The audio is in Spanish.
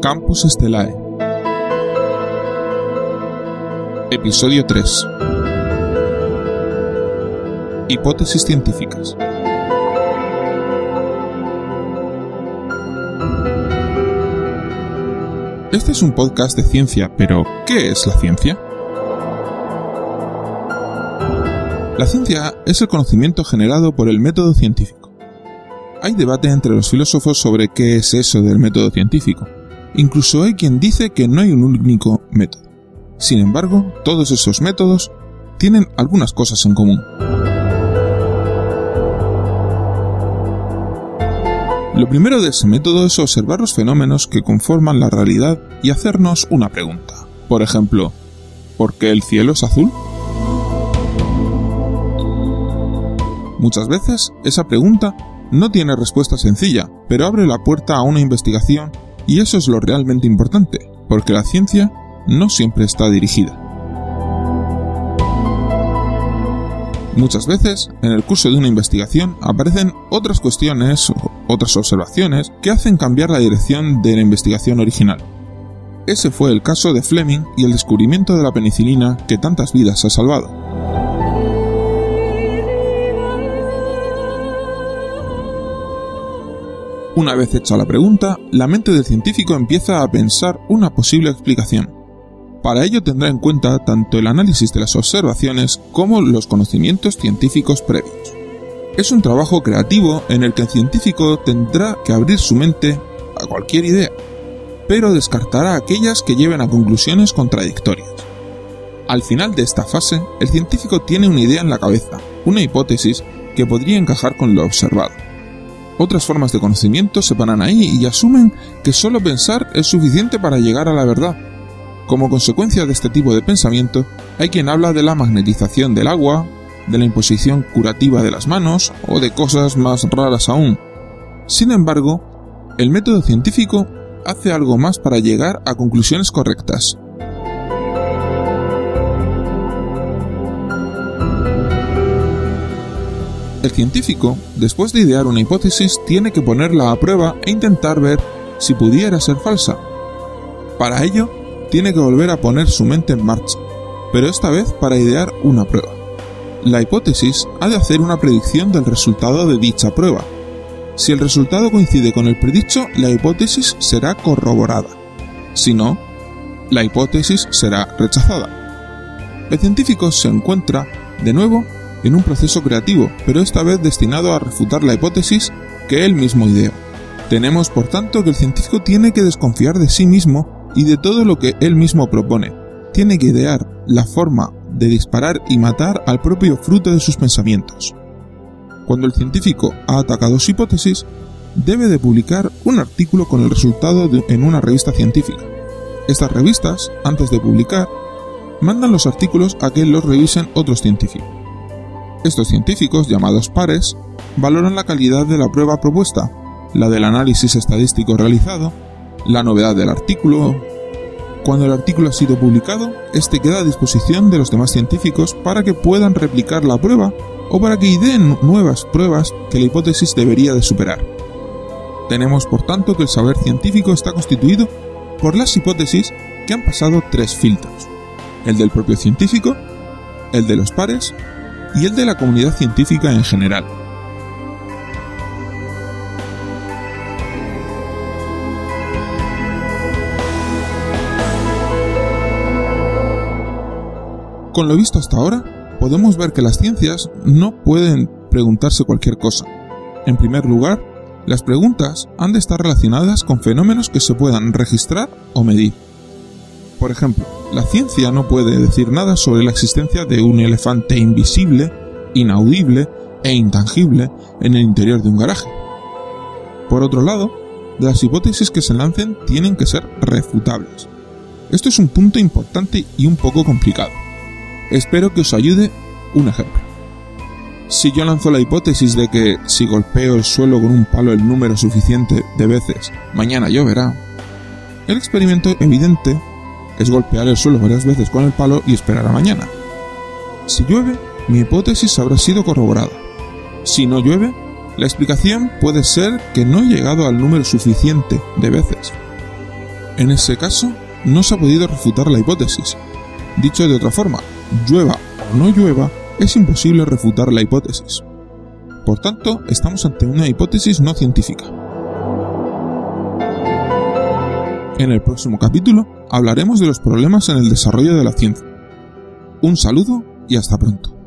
Campus Estelae. Episodio 3. Hipótesis científicas. Este es un podcast de ciencia, pero ¿qué es la ciencia? La ciencia es el conocimiento generado por el método científico. Hay debate entre los filósofos sobre qué es eso del método científico. Incluso hay quien dice que no hay un único método. Sin embargo, todos esos métodos tienen algunas cosas en común. Lo primero de ese método es observar los fenómenos que conforman la realidad y hacernos una pregunta. Por ejemplo, ¿por qué el cielo es azul? Muchas veces esa pregunta no tiene respuesta sencilla, pero abre la puerta a una investigación y eso es lo realmente importante, porque la ciencia no siempre está dirigida. Muchas veces, en el curso de una investigación, aparecen otras cuestiones o otras observaciones que hacen cambiar la dirección de la investigación original. Ese fue el caso de Fleming y el descubrimiento de la penicilina que tantas vidas ha salvado. Una vez hecha la pregunta, la mente del científico empieza a pensar una posible explicación. Para ello tendrá en cuenta tanto el análisis de las observaciones como los conocimientos científicos previos. Es un trabajo creativo en el que el científico tendrá que abrir su mente a cualquier idea, pero descartará aquellas que lleven a conclusiones contradictorias. Al final de esta fase, el científico tiene una idea en la cabeza, una hipótesis que podría encajar con lo observado. Otras formas de conocimiento se paran ahí y asumen que solo pensar es suficiente para llegar a la verdad, como consecuencia de este tipo de pensamiento, hay quien habla de la magnetización del agua, de la imposición curativa de las manos o de cosas más raras aún. Sin embargo, el método científico hace algo más para llegar a conclusiones correctas. El científico, después de idear una hipótesis, tiene que ponerla a prueba e intentar ver si pudiera ser falsa. Para ello, tiene que volver a poner su mente en marcha, pero esta vez para idear una prueba. La hipótesis ha de hacer una predicción del resultado de dicha prueba. Si el resultado coincide con el predicho, la hipótesis será corroborada. Si no, la hipótesis será rechazada. El científico se encuentra, de nuevo, en un proceso creativo, pero esta vez destinado a refutar la hipótesis que él mismo ideó. Tenemos por tanto que el científico tiene que desconfiar de sí mismo y de todo lo que él mismo propone. Tiene que idear la forma de disparar y matar al propio fruto de sus pensamientos. Cuando el científico ha atacado su hipótesis, debe de publicar un artículo con el resultado en una revista científica. Estas revistas, antes de publicar, mandan los artículos a que los revisen otros científicos. Estos científicos, llamados pares, valoran la calidad de la prueba propuesta, la del análisis estadístico realizado la novedad del artículo. Cuando el artículo ha sido publicado, este queda a disposición de los demás científicos para que puedan replicar la prueba o para que ideen nuevas pruebas que la hipótesis debería de superar. Tenemos por tanto que el saber científico está constituido por las hipótesis que han pasado tres filtros, el del propio científico, el de los pares y el de la comunidad científica en general. Con lo visto hasta ahora, podemos ver que las ciencias no pueden preguntarse cualquier cosa. En primer lugar, las preguntas han de estar relacionadas con fenómenos que se puedan registrar o medir. Por ejemplo, la ciencia no puede decir nada sobre la existencia de un elefante invisible, inaudible e intangible en el interior de un garaje. Por otro lado, las hipótesis que se lancen tienen que ser refutables. Esto es un punto importante y un poco complicado. Espero que os ayude un ejemplo. Si yo lanzo la hipótesis de que si golpeo el suelo con un palo el número suficiente de veces, mañana lloverá, el experimento evidente es golpear el suelo varias veces con el palo y esperar a mañana. Si llueve, mi hipótesis habrá sido corroborada. Si no llueve, la explicación puede ser que no he llegado al número suficiente de veces. En ese caso, no se ha podido refutar la hipótesis. Dicho de otra forma, llueva o no llueva, es imposible refutar la hipótesis. Por tanto, estamos ante una hipótesis no científica. En el próximo capítulo hablaremos de los problemas en el desarrollo de la ciencia. Un saludo y hasta pronto.